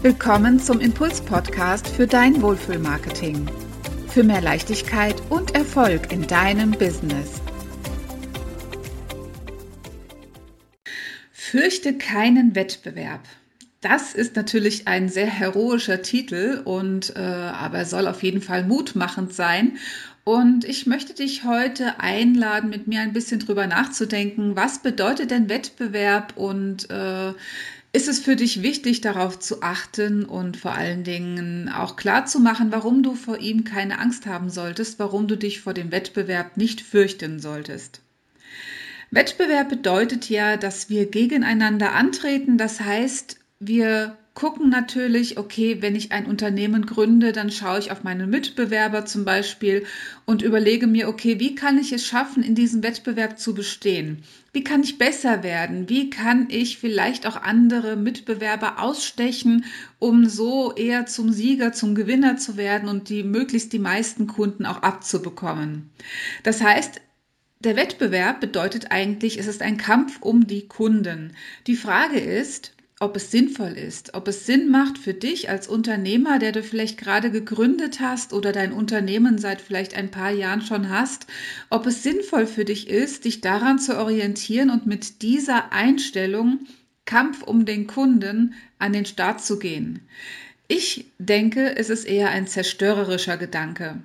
Willkommen zum Impuls-Podcast für dein Wohlfühlmarketing. Für mehr Leichtigkeit und Erfolg in deinem Business. Fürchte keinen Wettbewerb. Das ist natürlich ein sehr heroischer Titel und äh, aber soll auf jeden Fall mutmachend sein. Und ich möchte dich heute einladen, mit mir ein bisschen drüber nachzudenken, was bedeutet denn Wettbewerb und äh, ist es für dich wichtig, darauf zu achten und vor allen Dingen auch klar zu machen, warum du vor ihm keine Angst haben solltest, warum du dich vor dem Wettbewerb nicht fürchten solltest. Wettbewerb bedeutet ja, dass wir gegeneinander antreten. Das heißt, wir gucken natürlich, okay, wenn ich ein Unternehmen gründe, dann schaue ich auf meine Mitbewerber zum Beispiel und überlege mir, okay, wie kann ich es schaffen, in diesem Wettbewerb zu bestehen? Wie kann ich besser werden? Wie kann ich vielleicht auch andere Mitbewerber ausstechen, um so eher zum Sieger, zum Gewinner zu werden und die möglichst die meisten Kunden auch abzubekommen? Das heißt, der Wettbewerb bedeutet eigentlich, es ist ein Kampf um die Kunden. Die Frage ist, ob es sinnvoll ist, ob es Sinn macht für dich als Unternehmer, der du vielleicht gerade gegründet hast oder dein Unternehmen seit vielleicht ein paar Jahren schon hast, ob es sinnvoll für dich ist, dich daran zu orientieren und mit dieser Einstellung Kampf um den Kunden an den Start zu gehen. Ich denke, es ist eher ein zerstörerischer Gedanke.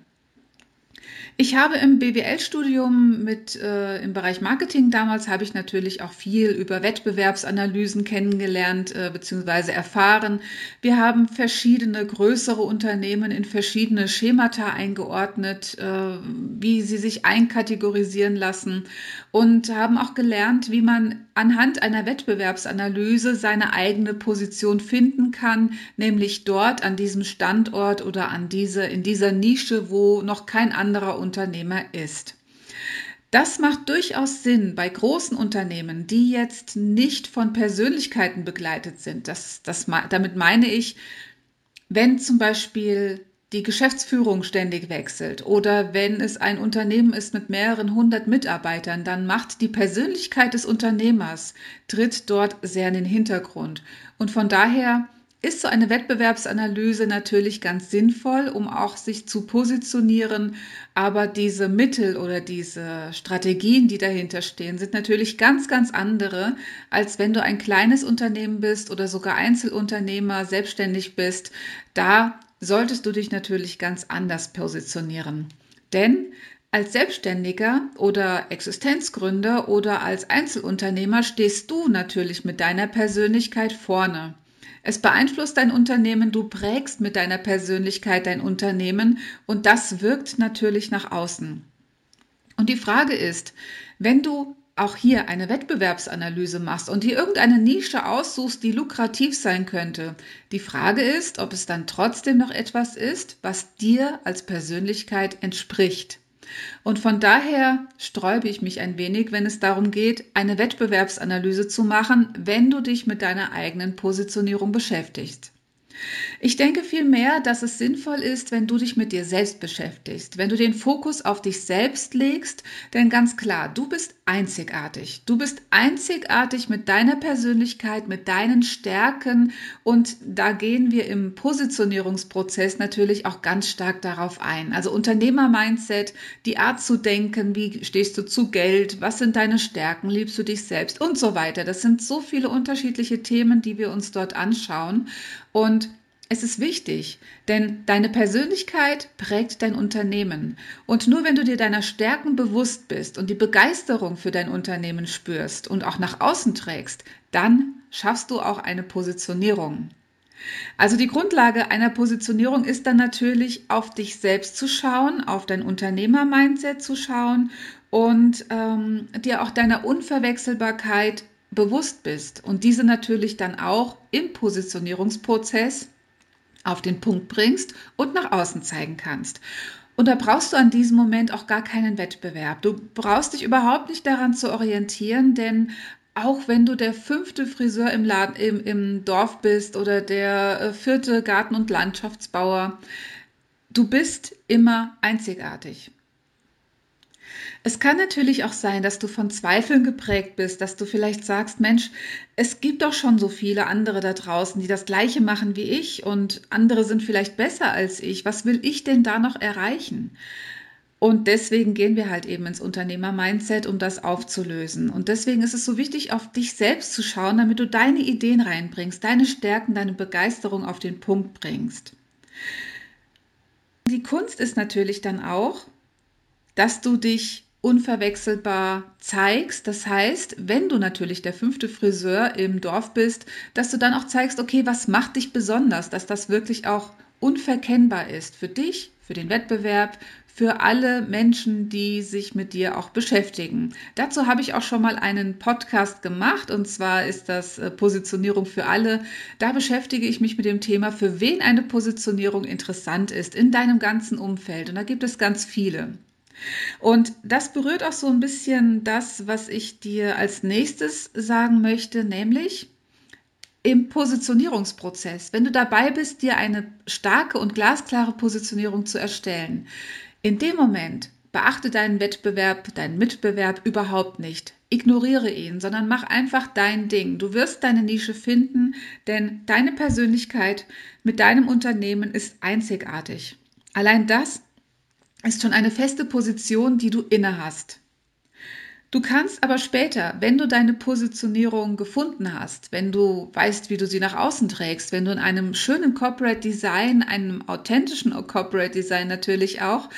Ich habe im BWL-Studium mit äh, im Bereich Marketing damals habe ich natürlich auch viel über Wettbewerbsanalysen kennengelernt äh, bzw. erfahren. Wir haben verschiedene größere Unternehmen in verschiedene Schemata eingeordnet, äh, wie sie sich einkategorisieren lassen und haben auch gelernt, wie man anhand einer Wettbewerbsanalyse seine eigene Position finden kann, nämlich dort an diesem Standort oder an diese in dieser Nische, wo noch kein anderer Unternehmer ist. Das macht durchaus Sinn bei großen Unternehmen, die jetzt nicht von Persönlichkeiten begleitet sind. Das, das, damit meine ich, wenn zum Beispiel die Geschäftsführung ständig wechselt oder wenn es ein Unternehmen ist mit mehreren hundert Mitarbeitern, dann macht die Persönlichkeit des Unternehmers, tritt dort sehr in den Hintergrund. Und von daher ist so eine Wettbewerbsanalyse natürlich ganz sinnvoll, um auch sich zu positionieren. Aber diese Mittel oder diese Strategien, die dahinter stehen, sind natürlich ganz, ganz andere, als wenn du ein kleines Unternehmen bist oder sogar Einzelunternehmer, selbstständig bist. Da solltest du dich natürlich ganz anders positionieren. Denn als Selbstständiger oder Existenzgründer oder als Einzelunternehmer stehst du natürlich mit deiner Persönlichkeit vorne. Es beeinflusst dein Unternehmen, du prägst mit deiner Persönlichkeit dein Unternehmen und das wirkt natürlich nach außen. Und die Frage ist, wenn du auch hier eine Wettbewerbsanalyse machst und dir irgendeine Nische aussuchst, die lukrativ sein könnte, die Frage ist, ob es dann trotzdem noch etwas ist, was dir als Persönlichkeit entspricht. Und von daher sträube ich mich ein wenig, wenn es darum geht, eine Wettbewerbsanalyse zu machen, wenn du dich mit deiner eigenen Positionierung beschäftigst. Ich denke vielmehr, dass es sinnvoll ist, wenn du dich mit dir selbst beschäftigst, wenn du den Fokus auf dich selbst legst, denn ganz klar, du bist einzigartig. Du bist einzigartig mit deiner Persönlichkeit, mit deinen Stärken und da gehen wir im Positionierungsprozess natürlich auch ganz stark darauf ein. Also Unternehmer-Mindset, die Art zu denken, wie stehst du zu Geld, was sind deine Stärken, liebst du dich selbst und so weiter. Das sind so viele unterschiedliche Themen, die wir uns dort anschauen und es ist wichtig, denn deine Persönlichkeit prägt dein Unternehmen. Und nur wenn du dir deiner Stärken bewusst bist und die Begeisterung für dein Unternehmen spürst und auch nach außen trägst, dann schaffst du auch eine Positionierung. Also die Grundlage einer Positionierung ist dann natürlich auf dich selbst zu schauen, auf dein Unternehmer-Mindset zu schauen und ähm, dir auch deiner Unverwechselbarkeit bewusst bist und diese natürlich dann auch im Positionierungsprozess auf den Punkt bringst und nach außen zeigen kannst. Und da brauchst du an diesem Moment auch gar keinen Wettbewerb. Du brauchst dich überhaupt nicht daran zu orientieren, denn auch wenn du der fünfte Friseur im, Laden, im, im Dorf bist oder der äh, vierte Garten- und Landschaftsbauer, du bist immer einzigartig. Es kann natürlich auch sein, dass du von Zweifeln geprägt bist, dass du vielleicht sagst, Mensch, es gibt doch schon so viele andere da draußen, die das gleiche machen wie ich und andere sind vielleicht besser als ich. Was will ich denn da noch erreichen? Und deswegen gehen wir halt eben ins Unternehmer-Mindset, um das aufzulösen. Und deswegen ist es so wichtig, auf dich selbst zu schauen, damit du deine Ideen reinbringst, deine Stärken, deine Begeisterung auf den Punkt bringst. Die Kunst ist natürlich dann auch, dass du dich unverwechselbar zeigst. Das heißt, wenn du natürlich der fünfte Friseur im Dorf bist, dass du dann auch zeigst, okay, was macht dich besonders, dass das wirklich auch unverkennbar ist für dich, für den Wettbewerb, für alle Menschen, die sich mit dir auch beschäftigen. Dazu habe ich auch schon mal einen Podcast gemacht und zwar ist das äh, Positionierung für alle. Da beschäftige ich mich mit dem Thema, für wen eine Positionierung interessant ist in deinem ganzen Umfeld und da gibt es ganz viele. Und das berührt auch so ein bisschen das, was ich dir als nächstes sagen möchte, nämlich im Positionierungsprozess, wenn du dabei bist, dir eine starke und glasklare Positionierung zu erstellen, in dem Moment beachte deinen Wettbewerb, deinen Mitbewerb überhaupt nicht. Ignoriere ihn, sondern mach einfach dein Ding. Du wirst deine Nische finden, denn deine Persönlichkeit mit deinem Unternehmen ist einzigartig. Allein das ist schon eine feste Position, die du inne hast. Du kannst aber später, wenn du deine Positionierung gefunden hast, wenn du weißt, wie du sie nach außen trägst, wenn du in einem schönen Corporate Design, einem authentischen Corporate Design natürlich auch,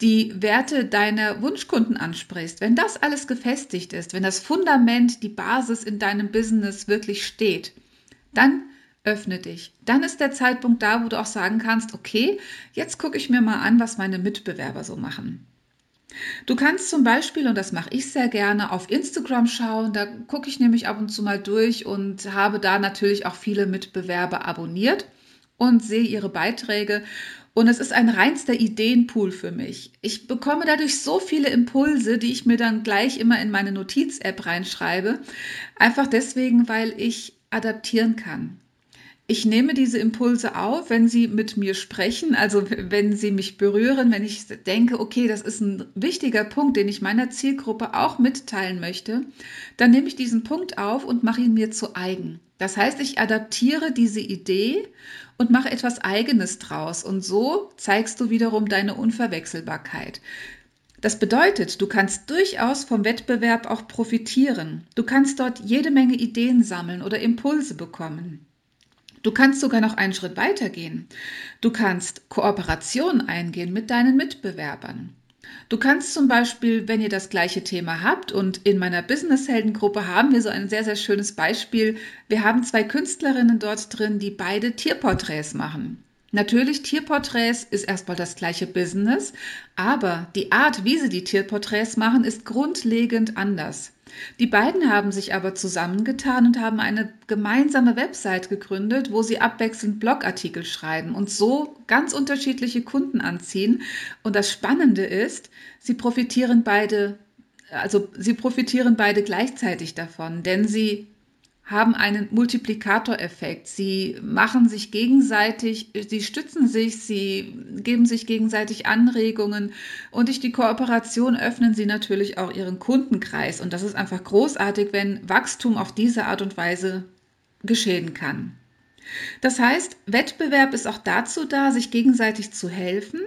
die Werte deiner Wunschkunden ansprichst, wenn das alles gefestigt ist, wenn das Fundament, die Basis in deinem Business wirklich steht, dann öffne dich. Dann ist der Zeitpunkt da, wo du auch sagen kannst, okay, jetzt gucke ich mir mal an, was meine Mitbewerber so machen. Du kannst zum Beispiel, und das mache ich sehr gerne, auf Instagram schauen. Da gucke ich nämlich ab und zu mal durch und habe da natürlich auch viele Mitbewerber abonniert und sehe ihre Beiträge. Und es ist ein reinster Ideenpool für mich. Ich bekomme dadurch so viele Impulse, die ich mir dann gleich immer in meine Notiz-App reinschreibe. Einfach deswegen, weil ich adaptieren kann ich nehme diese Impulse auf, wenn sie mit mir sprechen, also wenn sie mich berühren, wenn ich denke, okay, das ist ein wichtiger Punkt, den ich meiner Zielgruppe auch mitteilen möchte, dann nehme ich diesen Punkt auf und mache ihn mir zu eigen. Das heißt, ich adaptiere diese Idee und mache etwas Eigenes draus und so zeigst du wiederum deine Unverwechselbarkeit. Das bedeutet, du kannst durchaus vom Wettbewerb auch profitieren. Du kannst dort jede Menge Ideen sammeln oder Impulse bekommen. Du kannst sogar noch einen Schritt weiter gehen. Du kannst Kooperation eingehen mit deinen Mitbewerbern. Du kannst zum Beispiel, wenn ihr das gleiche Thema habt und in meiner Business-Helden-Gruppe haben wir so ein sehr, sehr schönes Beispiel. Wir haben zwei Künstlerinnen dort drin, die beide Tierporträts machen. Natürlich, Tierporträts ist erstmal das gleiche Business, aber die Art, wie sie die Tierporträts machen, ist grundlegend anders. Die beiden haben sich aber zusammengetan und haben eine gemeinsame Website gegründet, wo sie abwechselnd Blogartikel schreiben und so ganz unterschiedliche Kunden anziehen. Und das Spannende ist, sie profitieren beide, also sie profitieren beide gleichzeitig davon, denn sie haben einen Multiplikatoreffekt. Sie machen sich gegenseitig, sie stützen sich, sie geben sich gegenseitig Anregungen und durch die Kooperation öffnen sie natürlich auch ihren Kundenkreis. Und das ist einfach großartig, wenn Wachstum auf diese Art und Weise geschehen kann. Das heißt, Wettbewerb ist auch dazu da, sich gegenseitig zu helfen,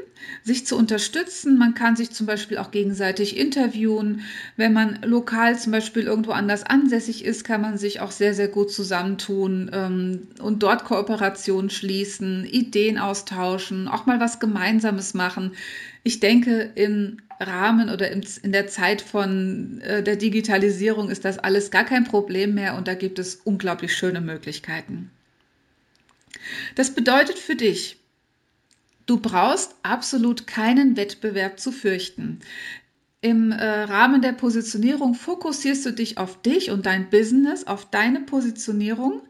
sich zu unterstützen. Man kann sich zum Beispiel auch gegenseitig interviewen. Wenn man lokal zum Beispiel irgendwo anders ansässig ist, kann man sich auch sehr, sehr gut zusammentun ähm, und dort Kooperationen schließen, Ideen austauschen, auch mal was Gemeinsames machen. Ich denke, im Rahmen oder in der Zeit von äh, der Digitalisierung ist das alles gar kein Problem mehr und da gibt es unglaublich schöne Möglichkeiten. Das bedeutet für dich, du brauchst absolut keinen Wettbewerb zu fürchten. Im äh, Rahmen der Positionierung fokussierst du dich auf dich und dein Business, auf deine Positionierung.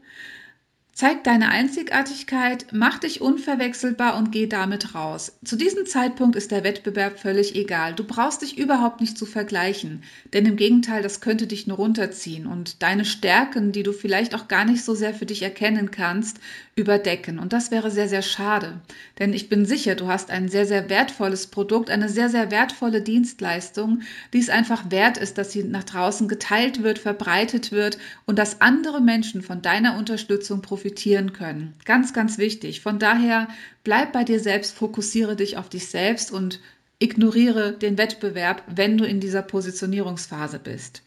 Zeig deine Einzigartigkeit, mach dich unverwechselbar und geh damit raus. Zu diesem Zeitpunkt ist der Wettbewerb völlig egal. Du brauchst dich überhaupt nicht zu vergleichen, denn im Gegenteil, das könnte dich nur runterziehen und deine Stärken, die du vielleicht auch gar nicht so sehr für dich erkennen kannst, überdecken. Und das wäre sehr, sehr schade. Denn ich bin sicher, du hast ein sehr, sehr wertvolles Produkt, eine sehr, sehr wertvolle Dienstleistung, die es einfach wert ist, dass sie nach draußen geteilt wird, verbreitet wird und dass andere Menschen von deiner Unterstützung profitieren können. Ganz, ganz wichtig. Von daher bleib bei dir selbst, fokussiere dich auf dich selbst und ignoriere den Wettbewerb, wenn du in dieser Positionierungsphase bist.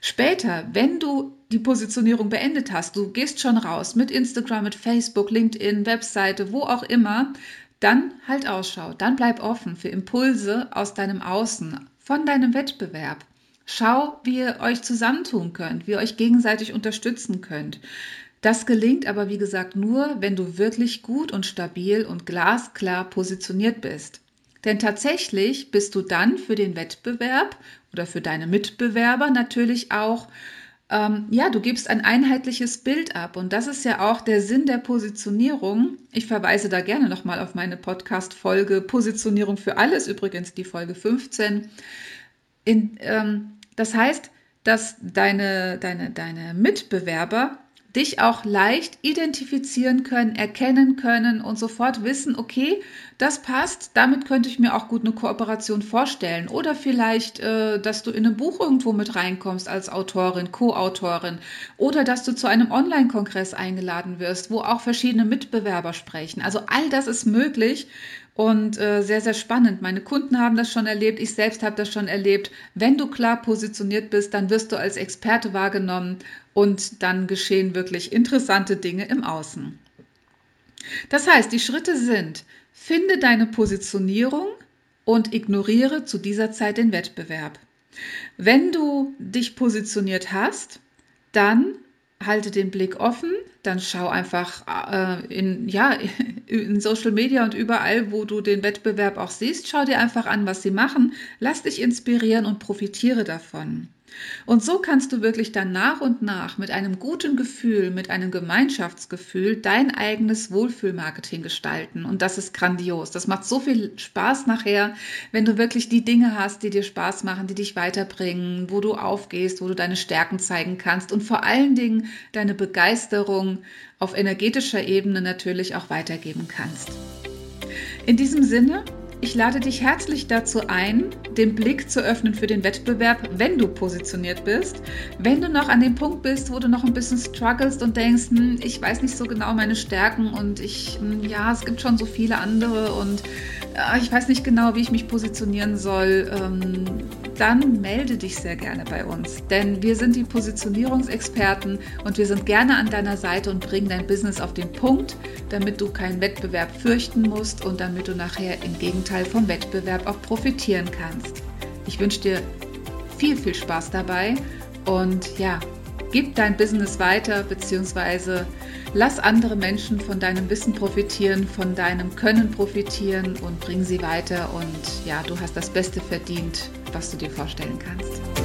Später, wenn du die Positionierung beendet hast, du gehst schon raus mit Instagram, mit Facebook, LinkedIn, Webseite, wo auch immer, dann halt Ausschau, dann bleib offen für Impulse aus deinem Außen, von deinem Wettbewerb. Schau, wie ihr euch zusammentun könnt, wie ihr euch gegenseitig unterstützen könnt. Das gelingt aber, wie gesagt, nur, wenn du wirklich gut und stabil und glasklar positioniert bist. Denn tatsächlich bist du dann für den Wettbewerb oder für deine Mitbewerber natürlich auch, ähm, ja, du gibst ein einheitliches Bild ab. Und das ist ja auch der Sinn der Positionierung. Ich verweise da gerne nochmal auf meine Podcast-Folge Positionierung für alles, übrigens die Folge 15. In, ähm, das heißt, dass deine, deine, deine Mitbewerber dich auch leicht identifizieren können, erkennen können und sofort wissen, okay, das passt, damit könnte ich mir auch gut eine Kooperation vorstellen. Oder vielleicht, äh, dass du in ein Buch irgendwo mit reinkommst als Autorin, Co-Autorin. Oder dass du zu einem Online-Kongress eingeladen wirst, wo auch verschiedene Mitbewerber sprechen. Also all das ist möglich und äh, sehr, sehr spannend. Meine Kunden haben das schon erlebt, ich selbst habe das schon erlebt. Wenn du klar positioniert bist, dann wirst du als Experte wahrgenommen und dann geschehen wirklich interessante Dinge im Außen. Das heißt, die Schritte sind, finde deine Positionierung und ignoriere zu dieser Zeit den Wettbewerb. Wenn du dich positioniert hast, dann halte den Blick offen, dann schau einfach äh, in, ja, in Social Media und überall, wo du den Wettbewerb auch siehst, schau dir einfach an, was sie machen, lass dich inspirieren und profitiere davon. Und so kannst du wirklich dann nach und nach mit einem guten Gefühl, mit einem Gemeinschaftsgefühl dein eigenes Wohlfühlmarketing gestalten. Und das ist grandios. Das macht so viel Spaß nachher, wenn du wirklich die Dinge hast, die dir Spaß machen, die dich weiterbringen, wo du aufgehst, wo du deine Stärken zeigen kannst und vor allen Dingen deine Begeisterung auf energetischer Ebene natürlich auch weitergeben kannst. In diesem Sinne ich lade dich herzlich dazu ein, den Blick zu öffnen für den Wettbewerb, wenn du positioniert bist. Wenn du noch an dem Punkt bist, wo du noch ein bisschen strugglest und denkst, hm, ich weiß nicht so genau meine Stärken und ich, hm, ja, es gibt schon so viele andere und äh, ich weiß nicht genau, wie ich mich positionieren soll, ähm, dann melde dich sehr gerne bei uns. Denn wir sind die Positionierungsexperten und wir sind gerne an deiner Seite und bringen dein Business auf den Punkt, damit du keinen Wettbewerb fürchten musst und damit du nachher im Gegenteil vom Wettbewerb auch profitieren kannst. Ich wünsche dir viel, viel Spaß dabei und ja, gib dein Business weiter, beziehungsweise lass andere Menschen von deinem Wissen profitieren, von deinem Können profitieren und bring sie weiter. Und ja, du hast das Beste verdient, was du dir vorstellen kannst.